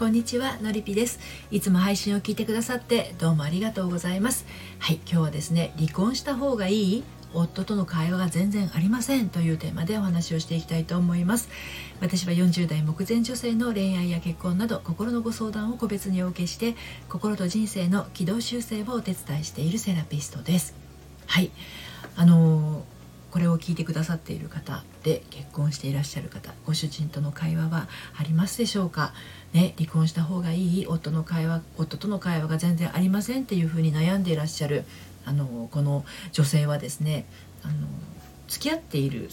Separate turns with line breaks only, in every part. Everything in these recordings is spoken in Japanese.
こんにちはのりぴです。いつも配信を聞いてくださってどうもありがとうございます。はい今日はですね離婚した方がいい夫との会話が全然ありませんというテーマでお話をしていきたいと思います。私は40代目前女性の恋愛や結婚など心のご相談を個別にお受けして心と人生の軌道修正をお手伝いしているセラピストです。はいあのーこれを聞いてくださっている方で結婚していらっしゃる方ご主人との会話はありますでしょうか、ね、離婚した方がいい夫の会話夫との会話が全然ありませんっていうふうに悩んでいらっしゃるあのこの女性はですねあの付き合っている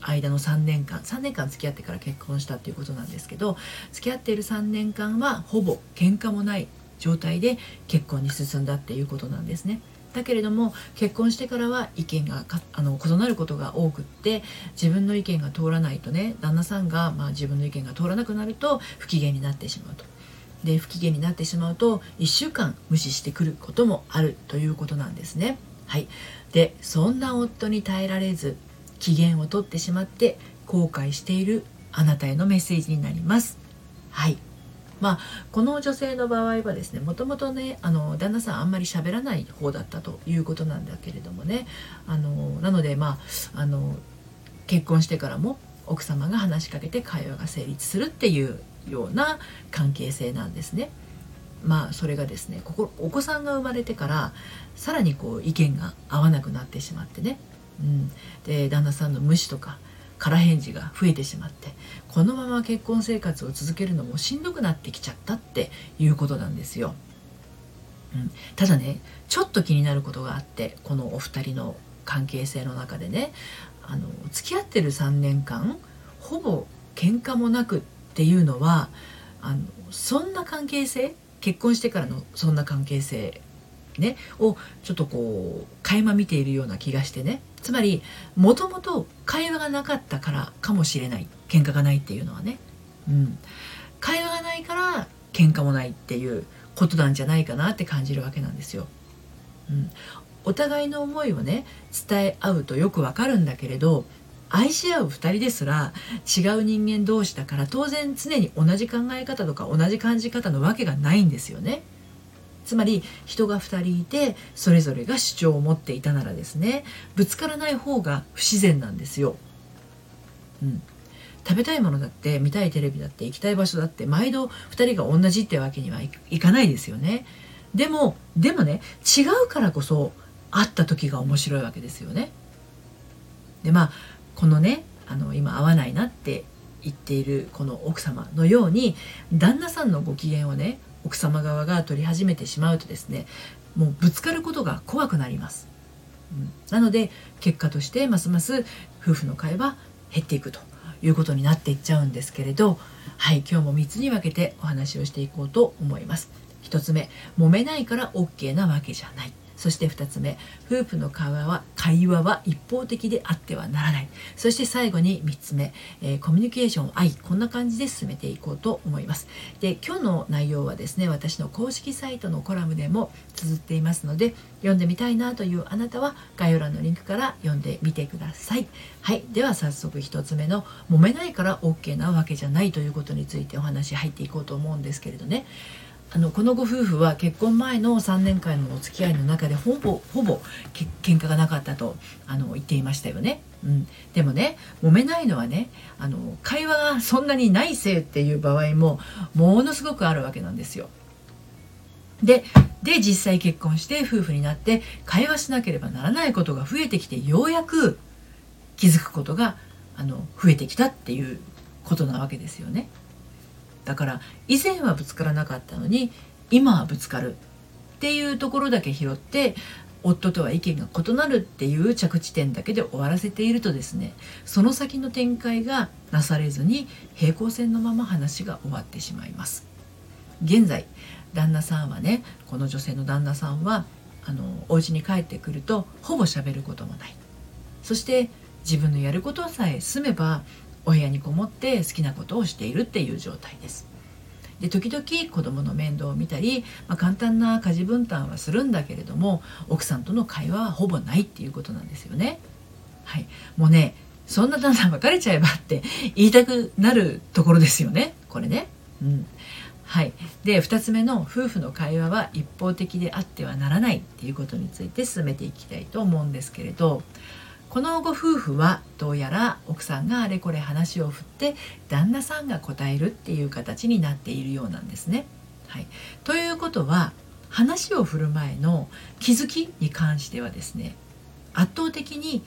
間の3年間3年間付き合ってから結婚したっていうことなんですけど付き合っている3年間はほぼ喧嘩もない状態で結婚に進んだっていうことなんですね。だけれども結婚してからは意見があの異なることが多くって自分の意見が通らないとね旦那さんが、まあ、自分の意見が通らなくなると不機嫌になってしまうと。で不機嫌になってしまうと1週間無視してくることもあるということなんですね。はい、でそんな夫に耐えられず機嫌を取ってしまって後悔しているあなたへのメッセージになります。はいまあ、この女性の場合はですねもともとねあの旦那さんあんまり喋らない方だったということなんだけれどもねあのなのでまああの結婚してからも奥様が話しかけて会話が成立するっていうような関係性なんですね。まあそれがですねここお子さんが生まれてからさらにこう意見が合わなくなってしまってね、うん、で旦那さんの無視とか空返事が増えてしまってこのまま結婚生活を続けるのもしんどくなってきちゃったっていうことなんですよ。うん、ただねちょっと気になることがあってこのお二人の関係性の中でねあの付き合ってる3年間ほぼ喧嘩もなくっていうのはあのそんな関係性結婚してからのそんな関係性ねをちょっとこう垣間見ているような気がしてねつまりもともと会話がなかったからかもしれない喧嘩がないっていうのはね、うん、会話がないから喧嘩もないっていうことなんじゃないかなって感じるわけなんですよ。うん、お互いの思いをね伝え合うとよくわかるんだけれど愛し合う2人ですら違う人間同士だから当然常に同じ考え方とか同じ感じ方のわけがないんですよね。つまり人が2人いてそれぞれが主張を持っていたならですねぶつからない方が不自然なんですよ。うん、食べたいものだって見たいテレビだって行きたい場所だって毎度2人が同じってわけにはいかないですよね。でもでもね違うからこそ会った時が面白いわけですよね。でまあこのねあの今会わないなって言っているこの奥様のように旦那さんのご機嫌をね奥様側が取り始めてしまうとですねもうぶつかることが怖くなります、うん、なので結果としてますます夫婦の会話減っていくということになっていっちゃうんですけれどはい今日も3つに分けてお話をしていこうと思います。1つ目揉めないから OK なわけじゃない。そして2つ目夫婦の会話は会話は一方的であってはならない。そして最後に3つ目、えー、コミュニケーション愛こんな感じで進めていこうと思います。で今日の内容はですね私の公式サイトのコラムでも綴っていますので読んでみたいなというあなたは概要欄のリンクから読んでみてください。はいでは早速1つ目の揉めないから OK なわけじゃないということについてお話入っていこうと思うんですけれどね。あのこのご夫婦は結婚前の3年間のお付き合いの中でほぼほぼけ喧嘩がなかったとあの言っていましたよね、うん、でもね揉めないのはねあの会話がそんなにないせいっていう場合もものすごくあるわけなんですよ。でで実際結婚して夫婦になって会話しなければならないことが増えてきてようやく気づくことがあの増えてきたっていうことなわけですよね。だから以前はぶつからなかったのに今はぶつかる。っていうところだけ拾って夫とは意見が異なるっていう着地点だけで終わらせているとですねその先の展開がなされずに平行線のまま話が終わってしまいます。現在旦那さんはねこの女性の旦那さんはあのお家に帰ってくるとほぼ喋ることもない。そして自分のやることさえ済めばお部屋にこもって好きなことをしているっていう状態です。で時々子供の面倒を見たり、まあ、簡単な家事分担はするんだけれども奥さんとの会話はほぼないっていうことなんですよね。はい、もうねそんな旦那別れちゃえばって言いたくなるところですよねこれね。うんはい、で2つ目の夫婦の会話は一方的であってはならないっていうことについて進めていきたいと思うんですけれどこのご夫婦はどうやら奥さんがあれこれ話を振って旦那さんが答えるっていう形になっているようなんですね。はい、ということは話を振る前の気づきに関してはですね圧倒的に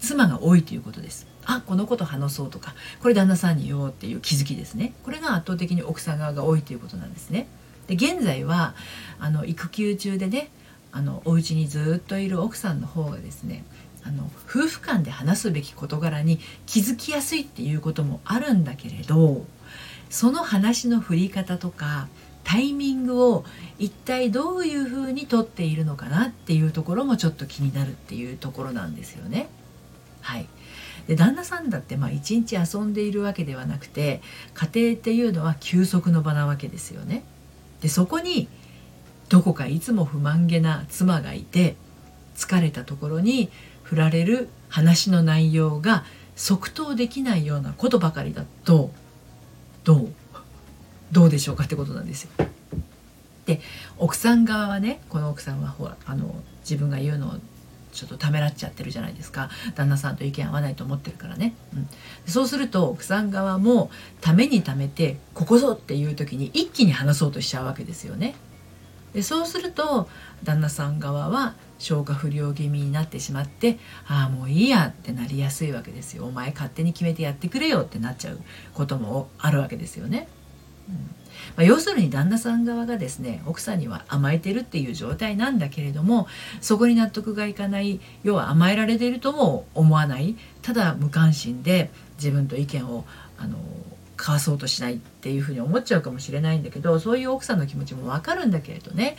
妻が多いということです。あこのこと話そうとかこれ旦那さんに言おうっていう気づきですねこれが圧倒的に奥さん側が多いということなんですね。で現在はあの育休中でねあのお家にずっといる奥さんの方がですねあの夫婦間で話すべき事柄に気づきやすいっていうこともあるんだけれどその話の振り方とかタイミングを一体どういうふうにとっているのかなっていうところもちょっと気になるっていうところなんですよね。はい、で旦那さんだってまあ一日遊んでいるわけではなくて家庭っていうのは休息の場なわけですよね。でそこにどこかいつも不満げな妻がいて疲れたところに振られる話の内容が即答できないようなことばかりだとどう？どうでしょうかってことなんですよ。で奥さん側はねこの奥さんはほらあの自分が言うのをちょっとためらっちゃってるじゃないですか旦那さんと意見合わないと思ってるからね、うん、そうすると奥さん側もためにためてここぞっていう時に一気に話そうとしちゃうわけですよね。でそうすると旦那さん側は消化不良気味になってしまってああもういいやってなりやすいわけですよお前勝手に決めてやってくれよってなっちゃうこともあるわけですよね。うんまあ、要するに旦那さん側がですね奥さんには甘えてるっていう状態なんだけれどもそこに納得がいかない要は甘えられているとも思わないただ無関心で自分と意見をあの交わそうとしないっていうふうに思っちゃうかもしれないんだけどそういう奥さんの気持ちもわかるんだけれどね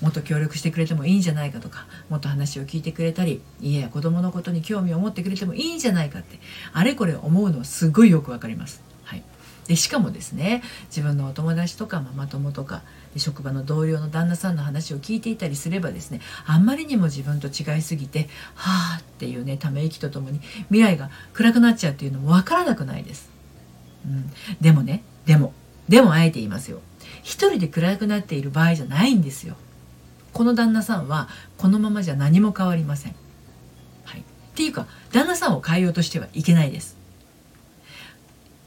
もっと協力してくれてもいいんじゃないかとかもっと話を聞いてくれたり家や子供のことに興味を持ってくれてもいいんじゃないかってあれこれ思うのはすごいよくわかります。はい、でしかもですね自分のお友達とかママ友とか職場の同僚の旦那さんの話を聞いていたりすればですねあんまりにも自分と違いすぎてはあっていうねため息とともに未来が暗くなっちゃうっていうのもわからなくないです。うん、でもねでもでもあえて言いますよ一人で暗くなっている場合じゃないんですよこの旦那さんはこのままじゃ何も変わりません。はい、っていうか旦那さんを変えようとしてはいけないです。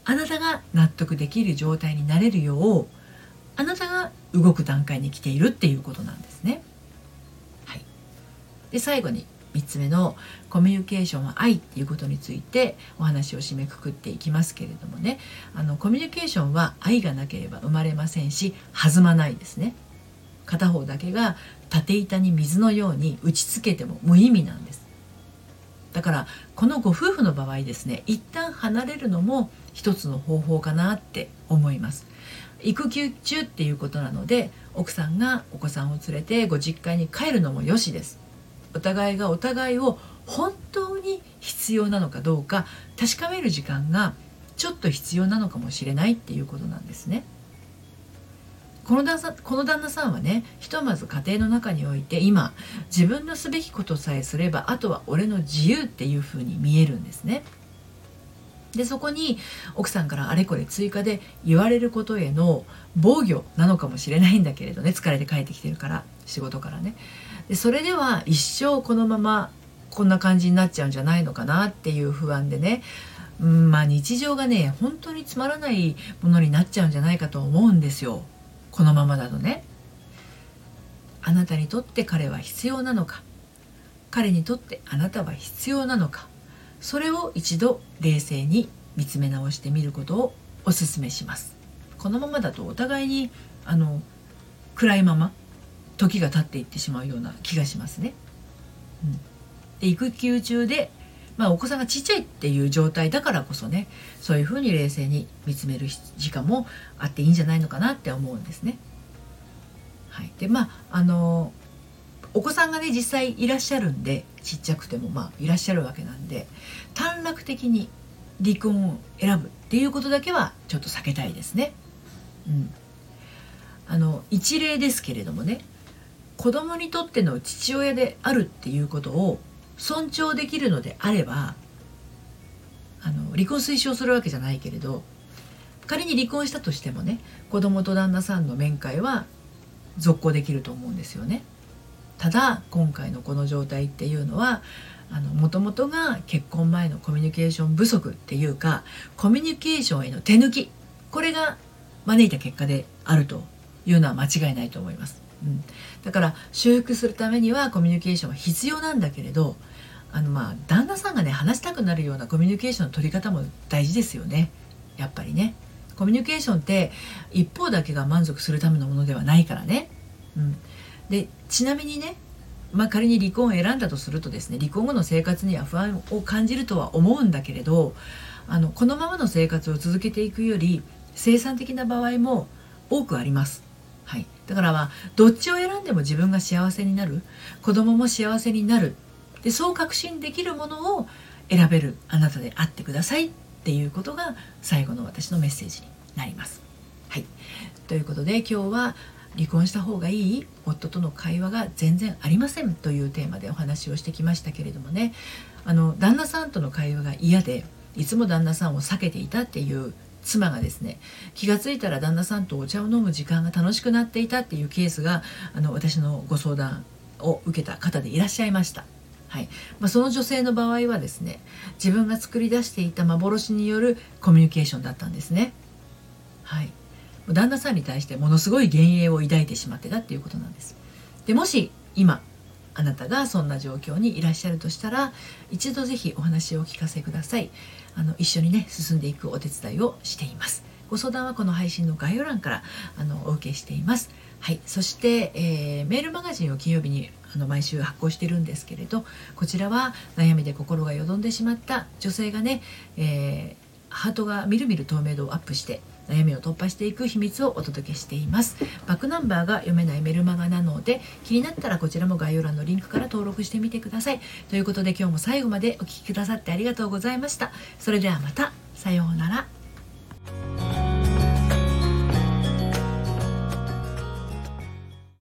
あなたが納得できる状態になれるようあなたが動く段階に来ているっていうことなんですね。はい、で最後に3つ目のコミュニケーションは愛っていうことについてお話を締めくくっていきますけれどもねあのコミュニケーションは愛がなければ生まれませんし弾まないですね。片方だけが縦板に水のように打ちつけても無意味なんです。だからこのご夫婦の場合ですね一旦離れるのも一つの方法かなって思います。育休中っていうことなので奥さんがお子さんを連れてご実家に帰るのもよしです。お互いがお互いを本当に必要なのかどうか確かめる時間がちょっと必要なのかもしれないっていうことなんですね。この旦この旦那さんはねひとまず家庭の中において今自分のすべきことさえすればあとは俺の自由っていう風に見えるんですね。でそこに奥さんからあれこれ追加で言われることへの防御なのかもしれないんだけれどね疲れて帰ってきてるから仕事からねでそれでは一生このままこんな感じになっちゃうんじゃないのかなっていう不安でねうんまあ日常がね本当につまらないものになっちゃうんじゃないかと思うんですよ。このままだとねあなたにとって彼は必要なのか彼にとってあなたは必要なのかそれを一度冷静に見つめ直してみることをお勧めしますこのままだとお互いにあの暗いまま時が経っていってしまうような気がしますね。うん、で育休中でまあ、お子さんがちっちゃいっていう状態だからこそねそういうふうに冷静に見つめる時間もあっていいんじゃないのかなって思うんですね。はい、でまああのお子さんがね実際いらっしゃるんでちっちゃくてもまあいらっしゃるわけなんで短絡的に離婚を選ぶっていうことだけはちょっと避けたいですね。うん、あの一例ですけれどもね子供にとっての父親であるっていうことを尊重できるのであればあの離婚推奨するわけじゃないけれど仮に離婚したとしてもね子供と旦那さんの面会は続行できると思うんですよね。ただ今回のこの状態っていうのはもともとが結婚前のコミュニケーション不足っていうかコミュニケーションへの手抜きこれが招いた結果であるというのは間違いないと思います。うん、だから修復するためにはコミュニケーションは必要なんだけれどあのまあ旦那さんがね話したくなるようなコミュニケーションの取り方も大事ですよね。やっぱりね。コミュニケーションって一方だけが満足するためのものではないからね、うん、でちなみにねまあ、仮に離婚を選んだとするとですね離婚後の生活には不安を感じるとは思うんだけれどあのこのままの生活を続けていくより生産的な場合も多くあります。はい、だからまあどっちを選んでも自分が幸せになる。子供も幸せになる。でそう確信できるものを選べる。あなたであってくださいっていうことが最後の私のメッセージになります。はい、ということで今日は離婚した方がいい夫との会話が全然ありません。というテーマでお話をしてきましたけれどもね。あの旦那さんとの会話が嫌でいつも旦那さんを避けていたっていう妻がですね気が付いたら旦那さんとお茶を飲む時間が楽しくなっていたっていうケースがあの私のご相談を受けた方でいらっしゃいました。はいまあ、その女性の場合はですね自分が作り出していた幻によるコミュニケーションだったんですね。はい、旦那さんに対してものすごい幻影を抱いてしまってたっていうことなんです。でもし今あなたがそんな状況にいらっしゃるとしたら一度ぜひお話をお聞かせください。あの一緒にね進んでいくお手伝いをしています。ご相談はこの配信の概要欄からあのお受けしています。はい、そして、えー、メールマガジンを金曜日にあの毎週発行してるんですけれどこちらは悩みで心がよどんでしまった女性がね、えーハートがみるみる透明度をアップして悩みを突破していく秘密をお届けしています。バックナンバーが読めないメルマガなので気になったらこちらも概要欄のリンクから登録してみてください。ということで今日も最後までお聴きくださってありがとうございました。それではまた。さようなら。